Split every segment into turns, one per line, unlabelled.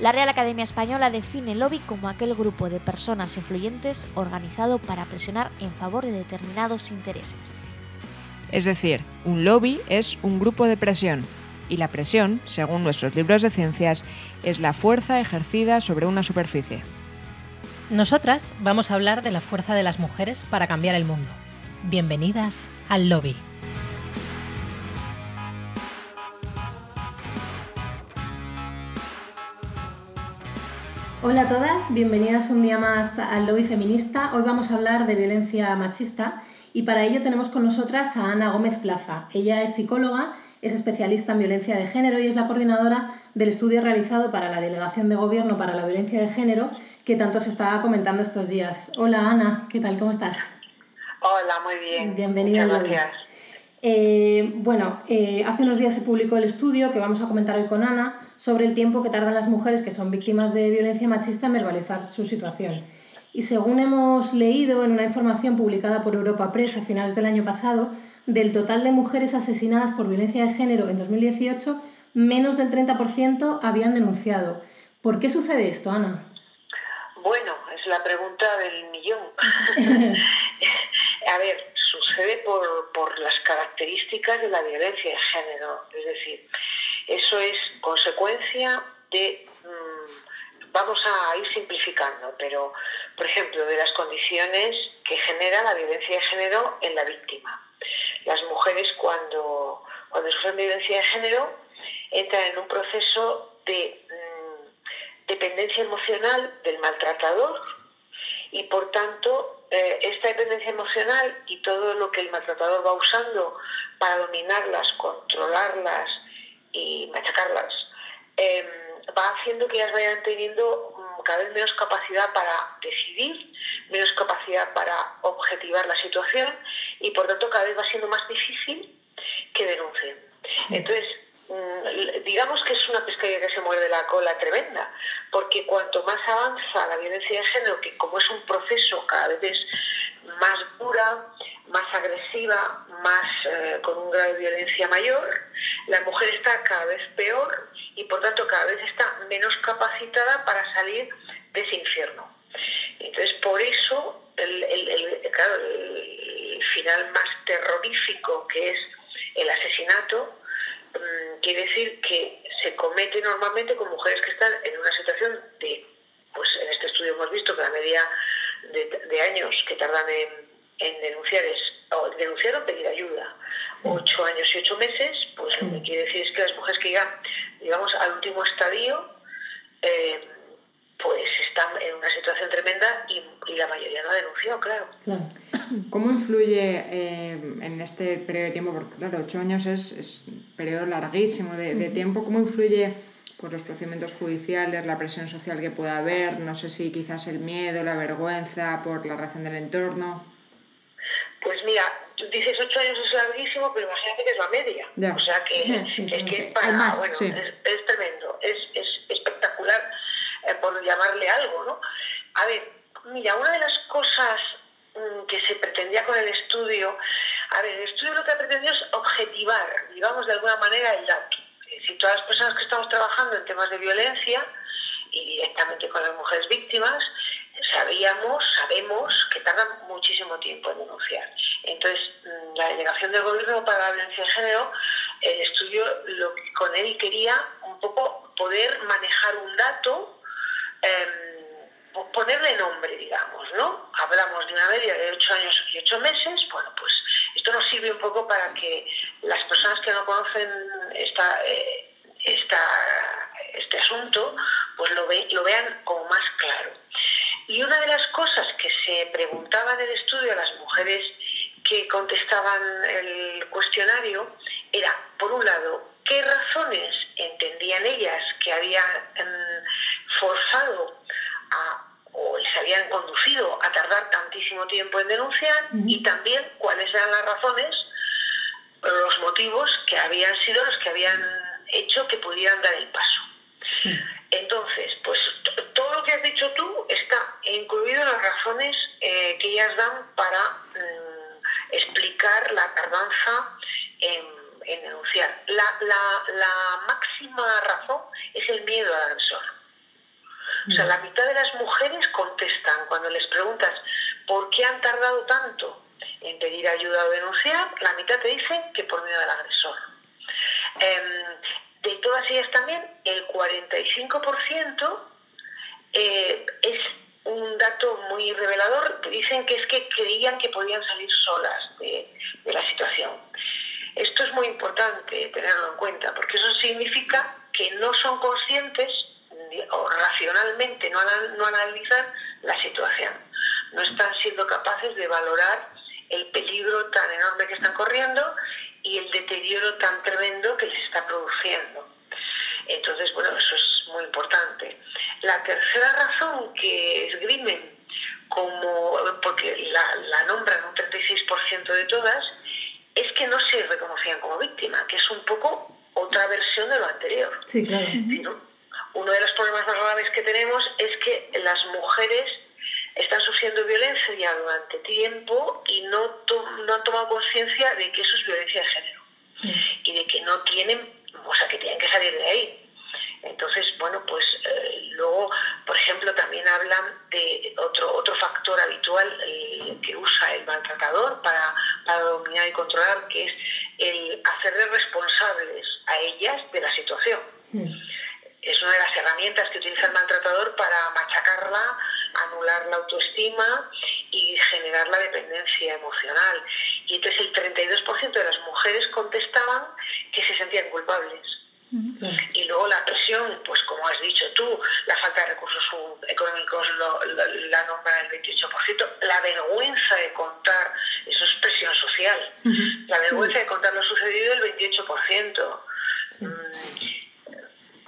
La Real Academia Española define el lobby como aquel grupo de personas influyentes organizado para presionar en favor de determinados intereses.
Es decir, un lobby es un grupo de presión, y la presión, según nuestros libros de ciencias, es la fuerza ejercida sobre una superficie.
Nosotras vamos a hablar de la fuerza de las mujeres para cambiar el mundo. Bienvenidas al lobby. Hola a todas, bienvenidas un día más al Lobby Feminista. Hoy vamos a hablar de violencia machista y para ello tenemos con nosotras a Ana Gómez Plaza. Ella es psicóloga, es especialista en violencia de género y es la coordinadora del estudio realizado para la Delegación de Gobierno para la Violencia de Género que tanto se estaba comentando estos días. Hola Ana, ¿qué tal? ¿Cómo estás?
Hola, muy bien.
Bienvenida al Lobby. Eh, bueno, eh, hace unos días se publicó el estudio que vamos a comentar hoy con Ana sobre el tiempo que tardan las mujeres que son víctimas de violencia machista en verbalizar su situación. Y según hemos leído en una información publicada por Europa Press a finales del año pasado, del total de mujeres asesinadas por violencia de género en 2018, menos del 30% habían denunciado. ¿Por qué sucede esto, Ana?
Bueno, es la pregunta del millón. a ver, sucede por, por las características de la violencia de género. Es decir, eso es consecuencia de, mm, vamos a ir simplificando, pero por ejemplo, de las condiciones que genera la violencia de género en la víctima. Las mujeres cuando, cuando sufren violencia de género entran en un proceso de mm, dependencia emocional del maltratador y por tanto eh, esta dependencia emocional y todo lo que el maltratador va usando para dominarlas, controlarlas, y machacarlas, em, va haciendo que ellas vayan teniendo mm, cada vez menos capacidad para decidir, menos capacidad para objetivar la situación y por tanto cada vez va siendo más difícil que denuncien. Entonces, digamos que es una pescadilla que se muerde la cola tremenda, porque cuanto más avanza la violencia de género, que como es un proceso cada vez más dura, más agresiva, más eh, con un grado de violencia mayor, la mujer está cada vez peor y por tanto cada vez está menos capacitada para salir de ese infierno. Entonces por eso el, final más terrorífico que es el asesinato mm, quiere decir que se comete normalmente con mujeres que están en una situación de, pues en este estudio hemos visto que la media de años que tardan en en denunciar es o denunciar o pedir ayuda. Ocho años y ocho meses, pues lo que quiere decir es que las mujeres que llegan, digamos, al último estadio, eh, pues están en una situación tremenda y, la mayoría no ha denunciado, claro.
¿Cómo influye eh, en este periodo de tiempo? Porque claro, ocho años es, un periodo larguísimo de, de tiempo. ¿Cómo influye pues, los procedimientos judiciales, la presión social que pueda haber? No sé si quizás el miedo, la vergüenza por la reacción del entorno.
Pues mira, tú dices ocho años es larguísimo, pero imagínate que es la media. O sea que, es, que para, bueno, es, tremendo, es, espectacular, eh, por llamarle algo, ¿no? A ver, mira, una de las cosas que se pretendía con el estudio, a ver, el estudio lo que ha pretendido es objetivar, digamos, de alguna manera el dato. Si todas las personas que estamos trabajando en temas de violencia y directamente con las mujeres víctimas, sabíamos, sabemos que tardan muchísimo tiempo en denunciar. Entonces, mm, la delegación del gobierno para la violencia de género, el estudio, lo que con él quería un poco poder manejar un dato, em, ponerle nombre, digamos, ¿no? Hablamos de una media de 8 años y 8 meses, bueno, pues esto nos sirve un poco para que las personas que no conocen esta, eh, este asunto, pues lo, lo vean como más claro. Y una de las cosas que se preguntaba en el estudio a las mujeres que contestaban el cuestionario era, por un lado, qué razones entendían ellas que habían em, forzado habían conducido a tardar tantísimo tiempo en denunciar y también cuáles eran las razones, los motivos que habían sido los que habían hecho que pudieran dar el paso. Entonces, pues todo lo que has dicho tú está incluido en las razones eh, que ellas dan para mm, explicar la tardanza en, denunciar. La, máxima razón es el miedo al agresor. O sea, la mitad de las mujeres contestan cuando les preguntas por qué han tardado tanto en pedir ayuda o denunciar, la mitad te dicen que por miedo del agresor. Em, de todas ellas también, el 45% eh, es un dato muy revelador. Dicen que es que creían que podían salir solas de, la situación. Esto es muy importante tenerlo en cuenta, porque eso significa que no son conscientes o racionalmente no, no analizan la situación. No están siendo capaces de valorar el peligro tan enorme que están corriendo y el deterioro tan tremendo que les está produciendo. Entonces, bueno, eso es muy importante. La tercera razón que esgrimen, como, porque la, la nombran un 36% de todas, es que no se reconocían como víctima, que es un poco otra versión de lo anterior.
Sí, claro.
Uno de los problemas más graves que tenemos es que las mujeres están sufriendo violencia ya durante tiempo y no, no han tomado conciencia de que eso es violencia de género y de que no tienen, o sea, que tienen que salir de ahí. Entonces, bueno, pues eh, luego, por ejemplo, también hablan de otro, otro factor habitual eh, que usa el maltratador para, para dominar y controlar, que es el hacerles responsables a ellas de la situación. Es una de las herramientas que utiliza el maltratador para machacarla, anular la autoestima y generar la dependencia emocional. Y entonces el 32% de las mujeres contestaban que se sentían culpables. Y luego la presión, pues como has dicho tú, la falta de recursos económicos la nombra el 28%, la vergüenza de contar, eso es presión social, la vergüenza de contar lo sucedido el 28%. Mm,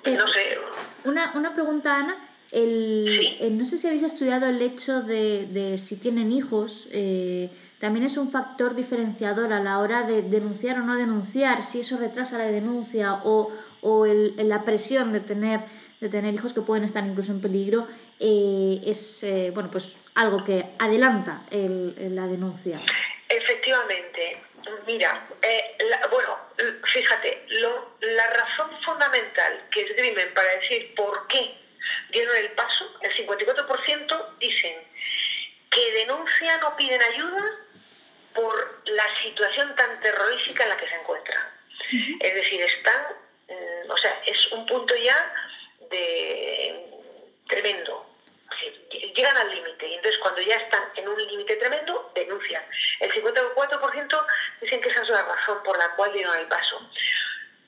eh, no sé. Una, una pregunta, Ana. El, no sé si habéis estudiado el hecho de, de si tienen hijos. Eh, también es un factor diferenciador a la hora de denunciar o no denunciar, si eso retrasa la denuncia o, o el, la presión de tener, de tener hijos que pueden estar incluso en peligro, eh, es eh, bueno, pues algo que adelanta el, la denuncia.
Efectivamente. Mira, bueno, fíjate, lo, la razón fundamental que esgrimen para decir por qué dieron el paso, el 54% dicen que denuncian o piden ayuda por la situación tan terrorífica en la que se encuentran. Es decir, están, mm, o sea, es un punto ya de tremendo. Llegan al límite y entonces ya están en un límite tremendo, denuncian. El 54% dicen que esa es la razón por la cual dieron el paso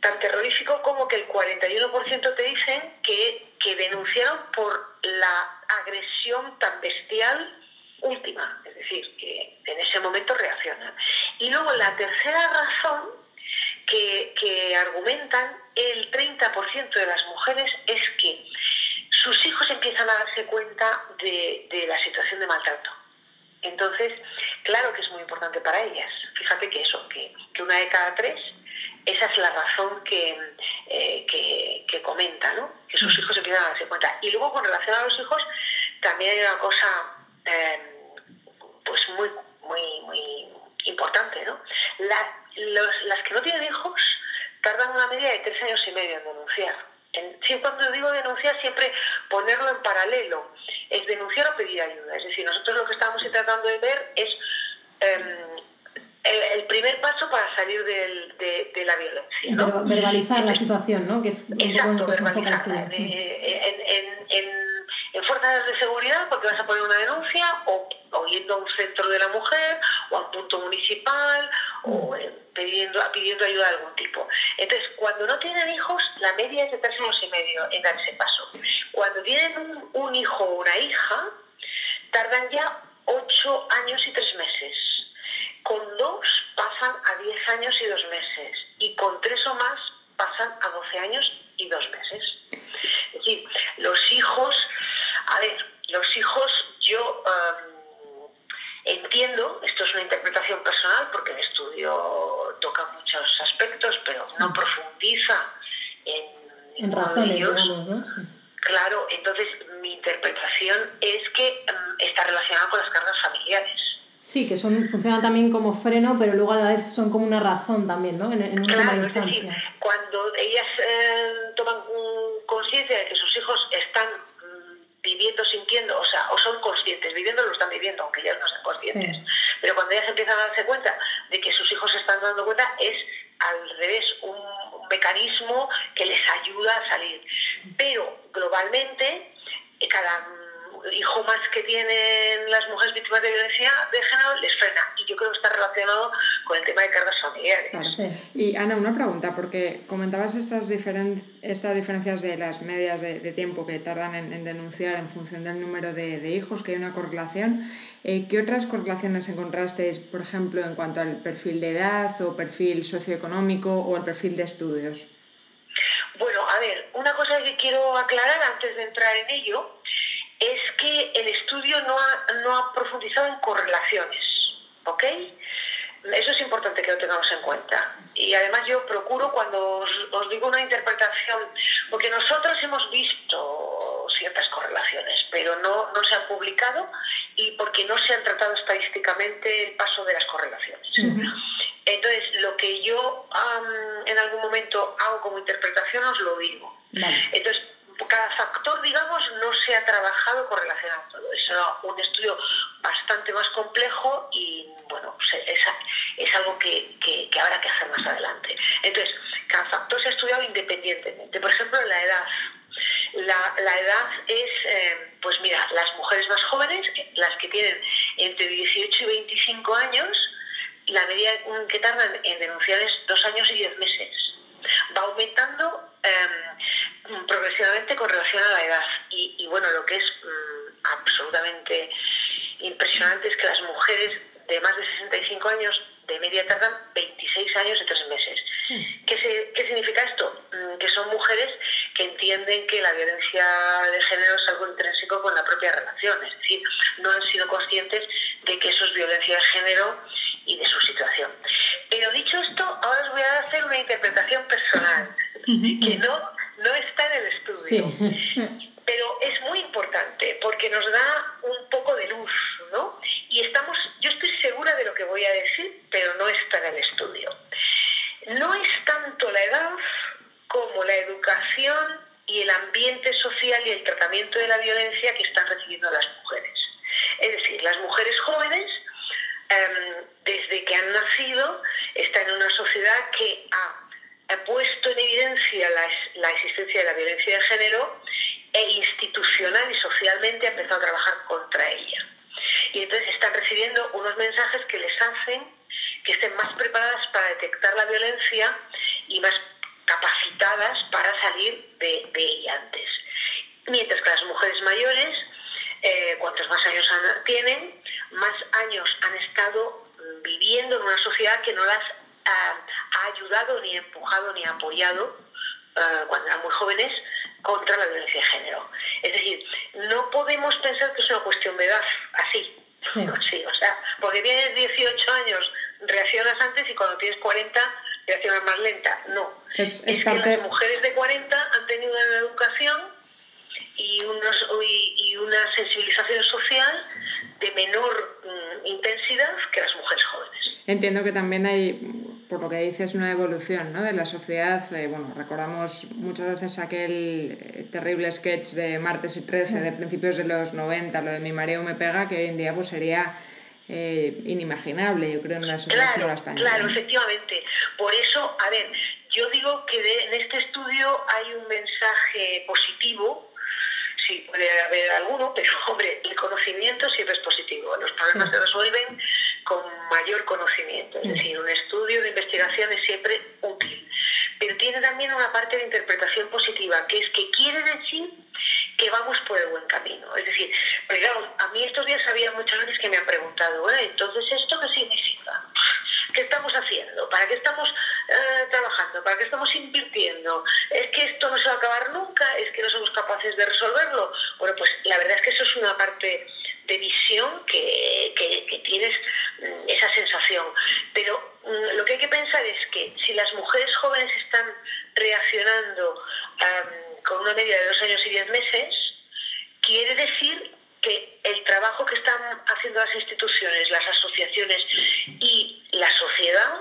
tan terrorífico como que el 41% te dicen que, que denunciaron por la agresión tan bestial última, es decir, que en ese momento reaccionan. Y luego la tercera razón que, que argumentan el 30% de las mujeres es que sus hijos empiezan a darse cuenta de, de la situación de maltrato. Entonces, claro que es muy importante para ellas. Fíjate que eso, que, que una de cada tres esa es la razón que, eh, que, comenta, ¿no? que sus hijos empiezan a darse cuenta. Y luego con relación a los hijos, también hay una cosa eh, pues muy, muy, muy importante. ¿no? las que no tienen hijos tardan una media de tres años y medio en denunciar. En, cuando digo denunciar, siempre ponerlo en paralelo. Es denunciar o pedir ayuda. Es decir, nosotros lo que estamos tratando de ver es em, el, primer paso para salir de, la violencia. ¿no?
Verbalizar la situación, ¿no? Que es un
Exacto, verbalizar. En, en, fuerzas de seguridad, porque vas a poner una denuncia, o, o, yendo a un centro de la mujer, o a un punto municipal, o mm. eh, pidiendo, pidiendo ayuda de algún tipo. Entonces, cuando no tienen hijos, la media es de tres años y medio en dar ese paso. Cuando tienen un, un hijo o una hija, tardan ya ocho años y tres meses con dos pasan a 10 años y dos meses y con tres o más pasan a 12 años y dos meses. Es decir, los hijos, a ver, los hijos yo em, entiendo, esto es una interpretación personal porque el estudio toca muchos aspectos, pero no profundiza en,
en razones, digamos, ¿no?
Claro, entonces mi interpretación es que em, está relacionada con las cargas familiares.
Sí, que son, funcionan también como freno, pero luego a la vez son como una razón también, ¿no? En, en una instancia.
cuando ellas eh, toman conciencia de que sus hijos están mm, empiezan a darse cuenta de que sus hijos se están dando cuenta, es al revés, un mecanismo que les ayuda a salir. Pero globalmente, cada hijo más que tienen las mujeres víctimas de violencia de género les frena. Y yo creo que está relacionado con el tema de cargas familiares.
Y Ana, una pregunta, porque comentabas estas, diferen estas diferencias de las medias de, tiempo que tardan en, denunciar en función del número de, hijos, que hay una correlación. Eh, ¿Qué otras correlaciones encontrasteis, por ejemplo, en cuanto al perfil de edad o perfil socioeconómico o el perfil de estudios?
Bueno, a ver, una cosa que quiero aclarar antes de entrar en ello es que el estudio no ha, no ha profundizado en correlaciones, ¿ok? Eso es importante que lo tengamos en cuenta. Y además yo procuro cuando os, digo una interpretación, porque nosotros hemos visto ciertas correlaciones, pero no, no, se han publicado y porque no se han tratado estadísticamente el paso de las correlaciones. Entonces, lo que yo en algún momento hago como interpretación os lo digo. Entonces, cada factor, digamos, no se ha trabajado con relación a todo. Es un estudio bastante más complejo y, bueno, es, es algo que, que, habrá que hacer más adelante. Entonces, cada factor se ha estudiado independientemente. Por ejemplo, la edad. La, la edad es, eh, pues mira, las mujeres más jóvenes, las que tienen entre 18 y 25 años, la medida que tardan en denunciar es dos años y diez meses. Va aumentando em, progresivamente con relación a la edad. Y, bueno, lo que es mm, absolutamente impresionante es que las mujeres de más de 65 años de media tardan 26 años y 3 meses. ¿Qué, ¿Qué, significa esto? Mm, que son mujeres que entienden que la violencia de género es algo intrínseco con la propia relación, es decir, no han sido conscientes de que eso es violencia de género y de su situación. Pero dicho esto, ahora os voy a hacer una interpretación personal, que no, no está en el estudio. Pero es muy importante porque nos da un poco de luz, ¿no? Y estamos, yo estoy segura de lo que voy a decir, pero no está en el estudio. No es tanto la edad como la educación y el ambiente social y el tratamiento de la violencia que están recibiendo las mujeres. Es decir, las mujeres jóvenes Em, desde que han nacido, están en una sociedad que ha, puesto en evidencia la, existencia de la violencia de género e institucional y socialmente ha empezado a trabajar contra ella. Y entonces están recibiendo unos mensajes que les hacen que estén más preparadas para detectar la violencia y más capacitadas salir de, ella antes. Mientras que las mujeres mayores, eh, cuantos más años tienen, más años han estado mm, viviendo en una sociedad que no las ha ayudado, ni empujado, ni apoyado, eh, cuando eran muy jóvenes, contra la violencia de género. Es decir, no podemos pensar que es una cuestión de edad así. Sí. o sea, porque tienes 18 años, reaccionas antes y cuando tienes 40 reaccionas más lenta. No. Es, que las mujeres de 40 han tenido una educación y, unos, y, una sensibilización social de menor mm, intensidad que las mujeres jóvenes.
Entiendo que también hay, por lo que dices, una evolución ¿no? de la sociedad. Eh, bueno, recordamos muchas veces aquel eh, terrible sketch de martes y 13 de principios de los 90, lo de mi mareo me pega, que hoy en día pues sería eh, inimaginable, yo creo, en una sociedad
la española. Claro, efectivamente. Por eso, a ver, yo digo que en este estudio hay un mensaje positivo sí puede haber alguno, pero hombre, el conocimiento siempre es positivo. Los problemas se resuelven con mayor conocimiento, es decir, un estudio de investigación es siempre útil. Pero tiene también una parte de interpretación positiva, que es que quiere decir que vamos por el buen camino. Es decir, a mí estos días había muchas veces que me han preguntado, ¿eh? entonces, ¿esto qué significa? ¿Qué estamos haciendo? ¿Para qué estamos eh, trabajando? ¿Para qué estamos invirtiendo? ¿Es que esto no se va a acabar nunca? ¿Es que no somos capaces de resolverlo? Bueno, pues la verdad es que eso es una parte de visión que, que, tienes mm, esa sensación. Pero mm, lo que hay que pensar es que si las mujeres jóvenes están reaccionando con una media de dos años y diez meses, quiere decir que el trabajo que están haciendo las instituciones, las asociaciones y la sociedad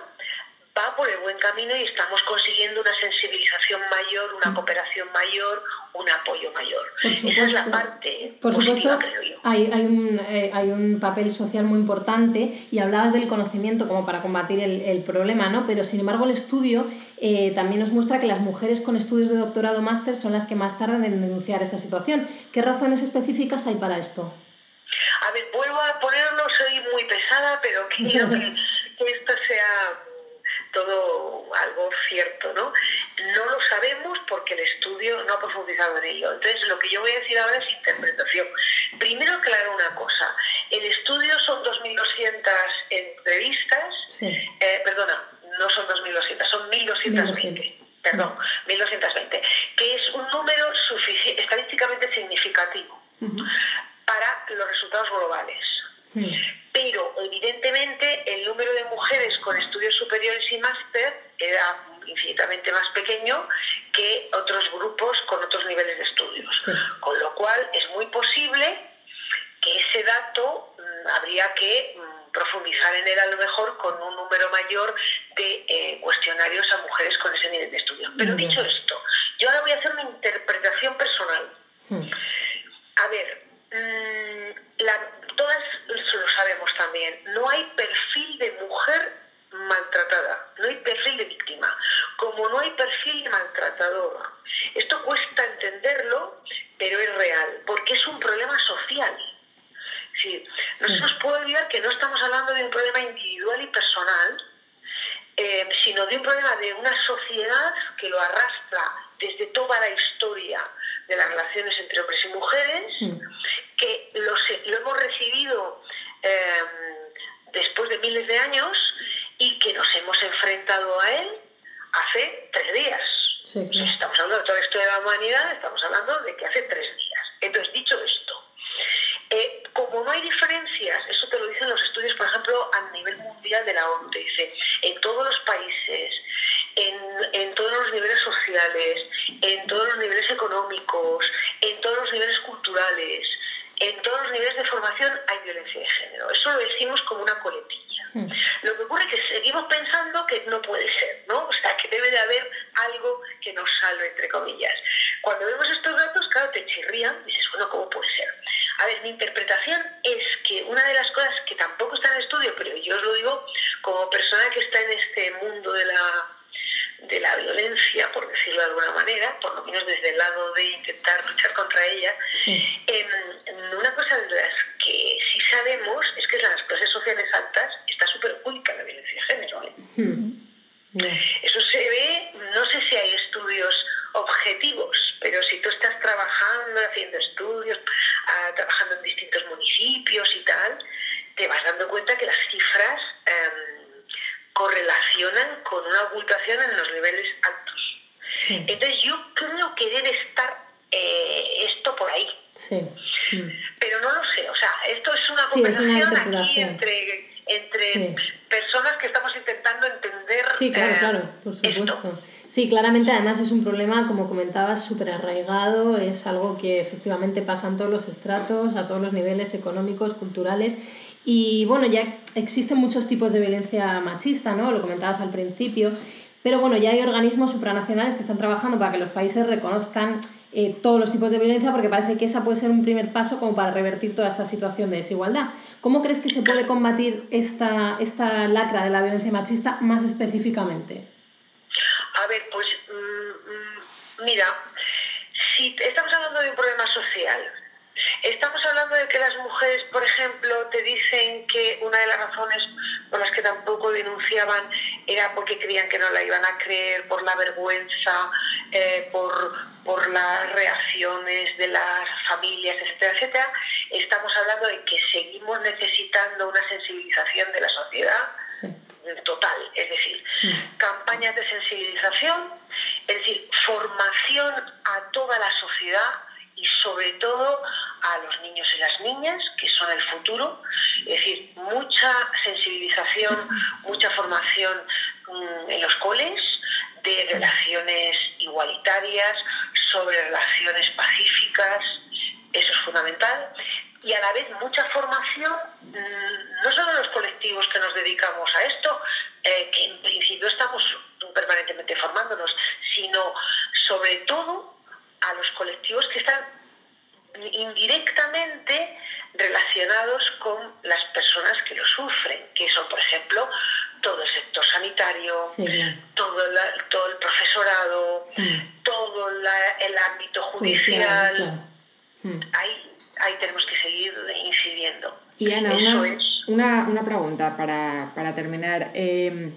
va por el buen camino y estamos consiguiendo una sensibilización mayor, una mm. cooperación mayor, un apoyo mayor. Esa es la parte.
Por supuesto, hay, hay, un, eh, hay un papel social muy importante y hablabas del conocimiento como para combatir el, el problema, ¿no? Pero sin embargo el estudio eh, también nos muestra que las mujeres con estudios de doctorado máster son las que más tardan en denunciar esa situación. ¿Qué razones específicas hay para esto?
A ver, vuelvo a ponerlo, soy muy pesada, pero quiero que, esto sea todo algo cierto, ¿no? No lo sabemos porque el estudio no ha profundizado en ello. Entonces, lo que yo voy a decir ahora es interpretación. Primero, claro una cosa. El estudio son 2.200 entrevistas. Eh, perdona, no son 2.200, son 1.220. Perdón, 1.220. Que es un número estadísticamente significativo para los resultados globales. Hmm. Pero evidentemente el número de mujeres con estudios superiores y máster era infinitamente más pequeño que otros grupos con otros niveles de estudios. Con lo cual es muy posible que ese dato mm, habría que mm, profundizar en él a lo mejor con un número mayor de eh, cuestionarios a mujeres con ese nivel de estudio. Pero dicho esto, yo ahora voy a hacer una interpretación personal. Hmm. A ver, mm, todas lo sabemos también, no hay perfil de mujer maltratada, no hay perfil de víctima, como de maltratadora. Esto cuesta entenderlo, pero es real, porque es un problema social. Sí. No se nos puede olvidar que no estamos hablando de un problema individual y personal, eh, sino de un problema de una sociedad que lo arrastra desde toda la historia de las relaciones entre hombres y mujeres, que lo, hemos recibido em, después de miles de años y que nos hemos enfrentado a él hace tres días. estamos hablando de toda la historia de la humanidad, estamos hablando de que hace tres días. Entonces, dicho esto, eh, como no hay diferencias, eso te lo dicen los estudios, por ejemplo, a nivel mundial de la ONU, dice, en todos los países, en, todos los niveles sociales, en todos los niveles económicos, en todos los niveles culturales, en todos los niveles de formación hay violencia de género. Eso lo decimos como una coletilla. Hmm. Lo que ocurre es que seguimos pensando que no puede ser, ¿no? O sea, que debe de haber algo que nos salve, entre comillas. Cuando vemos estos datos, claro, te chirrían y dices, bueno, ¿cómo puede ser? A ver, mi interpretación es que una de las cosas que tampoco está en el estudio, pero yo os lo digo como persona que está en este mundo de la, de la violencia, por decirlo de alguna manera, por lo menos desde el lado de intentar luchar contra ella, em, una cosa de las que sí sabemos es que en las clases sociales altas está súper oculta la violencia de género. ¿eh? Eso se ve, no sé si hay estudios objetivos, pero si tú estás trabajando, haciendo estudios, ah, trabajando en distintos municipios y tal, te vas dando cuenta que las cifras em, correlacionan con una ocultación en los niveles Entonces yo creo que debe estar eh, esto por ahí. Sí. Pero no lo sé, o sea, esto es una conversación aquí entre entre personas que estamos intentando entender.
Sí, claro, eh, claro, por supuesto. Sí, claramente además es un problema, como comentabas, súper arraigado, es algo que efectivamente pasa en todos los estratos, a todos los niveles económicos, culturales. Y bueno, ya existen muchos tipos de violencia machista, ¿no? Lo comentabas al principio. Pero bueno, ya hay organismos supranacionales que están trabajando para que los países reconozcan eh, todos los tipos de violencia porque parece que esa puede ser un primer paso como para revertir toda esta situación de desigualdad. ¿Cómo crees que se puede combatir esta, esta lacra de la violencia machista más específicamente?
A ver, pues mm, mm, mira, si estamos hablando de un problema social, Estamos hablando de que las mujeres, por ejemplo, te dicen que una de las razones por las que tampoco denunciaban era porque creían que no la iban a creer, por la vergüenza, eh, por, por las reacciones de las familias, etcétera, etcétera. Estamos hablando de que seguimos necesitando una sensibilización de la sociedad. total, es decir, mm. campañas de sensibilización, es decir, formación a toda la sociedad y sobre todo a los niños y las niñas, que son el futuro. Es decir, mucha sensibilización, mucha formación mm, en los coles de relaciones igualitarias, sobre relaciones pacíficas, eso es fundamental. Y a la vez mucha formación, mm, no solo en los colectivos que nos dedicamos a esto, eh, que en principio estamos permanentemente formándonos, sino sobre todo a los colectivos que están indirectamente relacionados con las personas que lo sufren, que son, por ejemplo, todo el sector sanitario, todo, todo el profesorado, mm. todo el ámbito judicial. Mm. Ahí, ahí tenemos que seguir incidiendo.
Y Ana, una, una, pregunta para, para terminar. Em,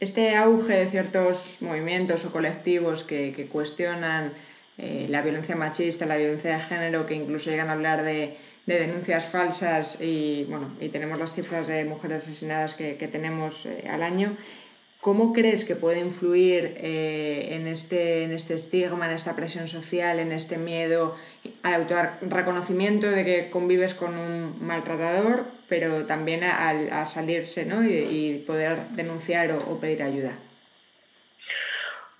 este auge de ciertos movimientos o colectivos que, que cuestionan eh, la violencia machista, la violencia de género, que incluso llegan a hablar de, de denuncias falsas y, bueno, y tenemos las cifras de mujeres asesinadas que, que tenemos eh, al año. ¿Cómo crees que puede influir eh, en, este, en este estigma, en esta presión social, en este miedo al autorreconocimiento de que convives con un maltratador, pero también a, salirse ¿no? y, poder denunciar o, pedir ayuda?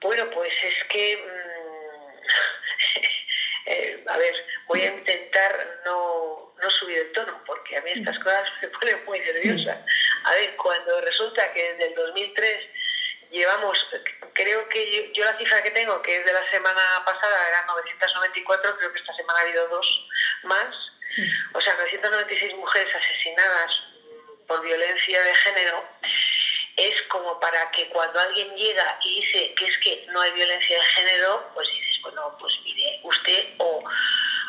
Bueno, pues es que mm, eh, a ver, voy a intentar no, no, subir el tono, porque a mí estas cosas me ponen muy nerviosa. A ver, cuando resulta que desde el 2003 llevamos, creo que yo, la cifra que tengo, que es de la semana pasada, eran 994, creo que esta semana ha habido dos más, o sea, 996 mujeres asesinadas por violencia de género, es como para que cuando alguien llega y dice que es que no hay violencia de género, pues dices, bueno, pues mire, usted o...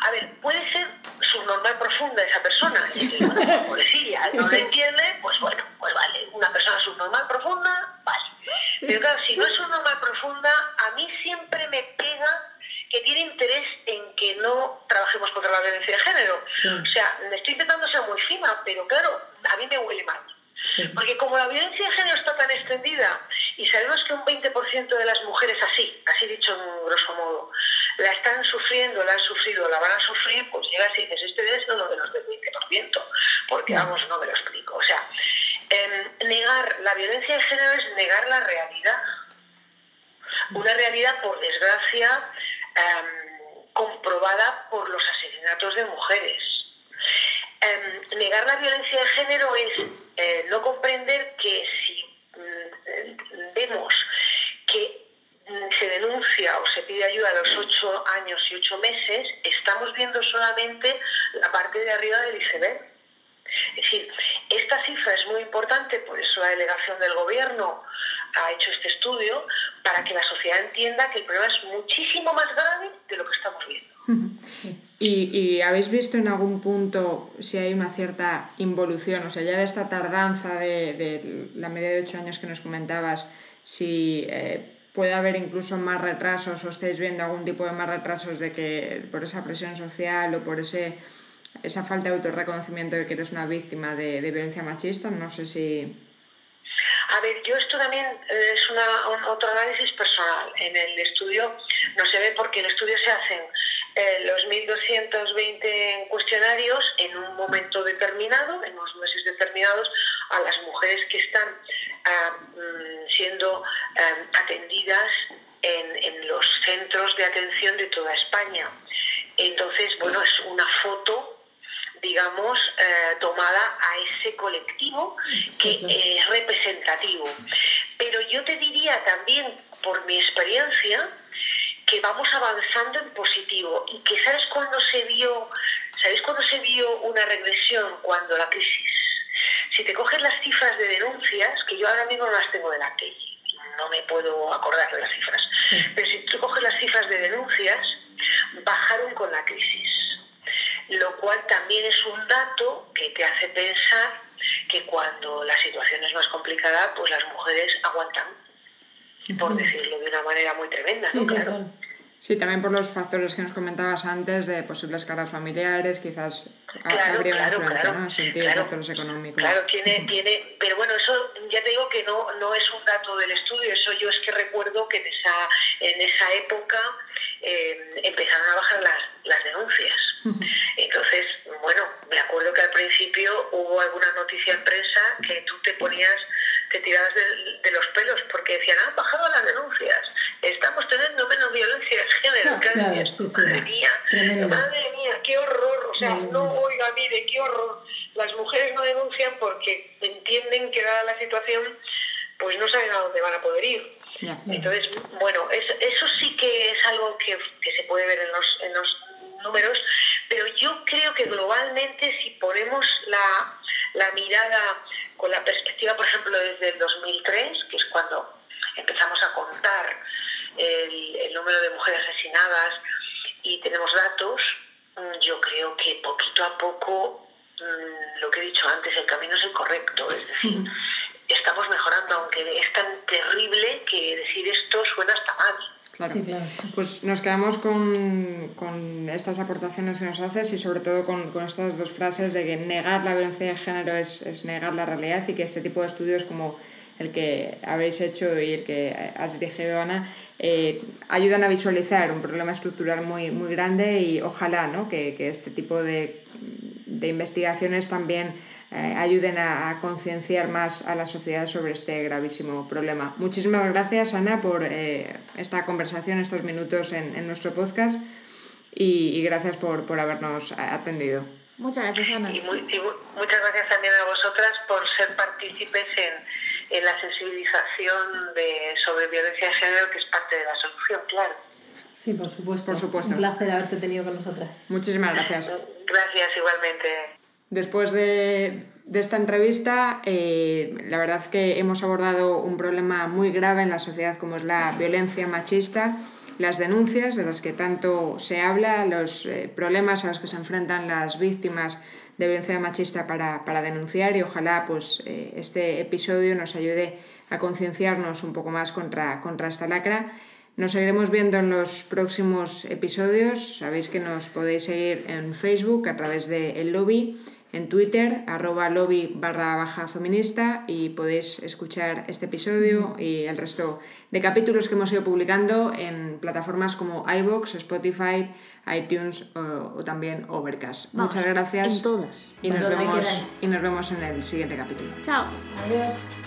A ver, puede ser subnormal profunda esa persona, y bueno, pues sí, no lo entiende, pues bueno, pues vale, una persona subnormal profunda, vale. Pero claro, si no es subnormal profunda, a mí siempre me pega que tiene interés en que no trabajemos contra la violencia de género. O sea, me estoy intentando ser muy fina, pero claro, a mí me huele mal. Porque como la violencia de género está tan extendida y sabemos que un 20% de las mujeres así, así dicho en grosso modo, la están sufriendo, la han sufrido, la van a sufrir, pues llegas y dices, este uno de los del 20%, porque vamos, no me lo explico. O sea, em, negar la violencia de género es negar la realidad. Una realidad, por desgracia, em, comprobada por los asesinatos de mujeres. Em, negar la violencia de género es eh, no comprender que si mm, vemos que mm, se denuncia o se pide ayuda a los ocho años y ocho meses, estamos viendo solamente la parte de arriba del iceberg. Es decir, esta cifra es muy importante, por eso la delegación del gobierno ha hecho este estudio, para que la sociedad entienda que el problema es muchísimo más grave de lo que estamos viendo.
¿Y, habéis visto en algún punto si hay una cierta involución? O sea, ya de esta tardanza de, la media de ocho años que nos comentabas, si eh, puede haber incluso más retrasos o estáis viendo algún tipo de más retrasos de que por esa presión social o por ese, esa falta de autorreconocimiento de que eres una víctima de, violencia machista. No sé si...
A ver, yo esto también eh, es una, otro análisis personal. En el estudio no se ve porque en el estudio se hacen eh, los 1.220 cuestionarios en un momento determinado, en unos meses determinados, a las mujeres que están ah, mm, siendo ah, atendidas en, los centros de atención de toda España. Entonces, bueno, es una foto digamos, eh, tomada a ese colectivo que es representativo. Pero yo te diría también, por mi experiencia, que vamos avanzando en positivo y que sabes cuándo se vio, ¿sabes cuándo se vio una regresión? Cuando la crisis. Si te coges las cifras de denuncias, que yo ahora mismo no las tengo delante, no me puedo acordar de las cifras, pero si tú coges las cifras de denuncias, bajaron con la crisis, lo cual también es un dato que te hace pensar que cuando la situación es más complicada, pues las mujeres aguantan por decirlo de una manera muy tremenda, ¿no? claro.
Sí, también por los factores que nos comentabas antes de posibles cargas familiares, quizás habría una influencia, ¿no? En sentido de factores económicos.
Claro, tiene, tiene, pero bueno, eso ya te digo que no, no es un dato del estudio, eso yo es que recuerdo que en esa, en esa época eh, empezaron a bajar las, las denuncias. Entonces, bueno, me acuerdo que al principio hubo alguna noticia en prensa que tú te ponías te tirabas de, los pelos porque decían, han bajado las denuncias, estamos teniendo menos violencia de género. Ah, claro, sí, sí, madre mía, madre mía, qué horror, o sea, no, oiga, mire, qué horror. Las mujeres no denuncian porque entienden que dada la situación, pues no saben a dónde van a poder ir. Entonces, bueno, eso sí que es algo que, se puede ver en los, en los números, pero yo creo que globalmente si ponemos la, la mirada con la perspectiva, por ejemplo, desde el 2003, que es cuando empezamos a contar el, el número de mujeres asesinadas y tenemos datos, mm, yo creo que poquito a poco, mm, lo que he dicho antes, el camino es el correcto, es decir, estamos mejorando, aunque es tan terrible que decir esto suena hasta mal.
Claro. Pues nos quedamos con, con, estas aportaciones que nos haces y sobre todo con, con, estas dos frases de que negar la violencia de género es, es negar la realidad y que este tipo de estudios como el que habéis hecho y el que has dirigido, Ana, eh, ayudan a visualizar un problema estructural muy, muy grande y ojalá ¿no? que, que este tipo de, de investigaciones también eh, ayuden a, concienciar más a la sociedad sobre este gravísimo problema. Muchísimas gracias, Ana, por eh, esta conversación, estos minutos en, en nuestro podcast y, gracias por, por habernos atendido.
Muchas gracias, Ana.
Y, muchas gracias también a vosotras por ser partícipes en en la sensibilización de, sobre violencia de género, que es parte de la solución, claro.
Sí, por supuesto.
Por supuesto.
Un placer haberte tenido con nosotras.
Muchísimas gracias.
Gracias, igualmente.
Después de, de esta entrevista, eh, la verdad que hemos abordado un problema muy grave en la sociedad como es la violencia machista, las denuncias de las que tanto se habla, los eh, problemas a los que se enfrentan las víctimas de violencia machista para, para denunciar y ojalá pues, eh, este episodio nos ayude a concienciarnos un poco más contra, contra esta lacra. Nos seguiremos viendo en los próximos episodios. Sabéis que nos podéis seguir en Facebook a través de El Lobby en Twitter, arroba lobby barra baja feminista y podéis escuchar este episodio y el resto de capítulos que hemos ido publicando en plataformas como iVoox, Spotify, iTunes o, también Overcast. Muchas gracias.
En todas.
Y nos, vemos, y nos vemos en el siguiente capítulo.
Chao.
Adiós.